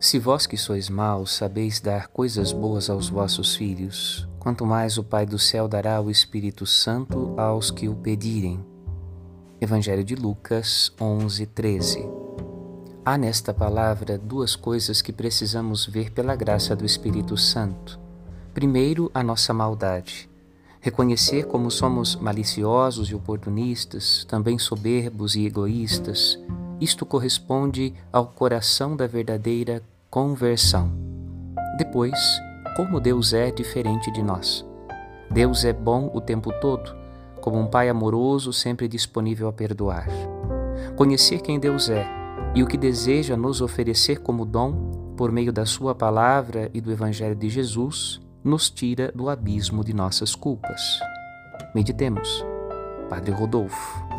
Se vós que sois maus sabeis dar coisas boas aos vossos filhos, quanto mais o Pai do céu dará o Espírito Santo aos que o pedirem. Evangelho de Lucas 11, 13. Há nesta palavra duas coisas que precisamos ver pela graça do Espírito Santo. Primeiro, a nossa maldade. Reconhecer como somos maliciosos e oportunistas, também soberbos e egoístas, isto corresponde ao coração da verdadeira conversão. Depois, como Deus é diferente de nós. Deus é bom o tempo todo, como um Pai amoroso sempre disponível a perdoar. Conhecer quem Deus é e o que deseja nos oferecer como dom por meio da Sua palavra e do Evangelho de Jesus nos tira do abismo de nossas culpas. Meditemos. Padre Rodolfo.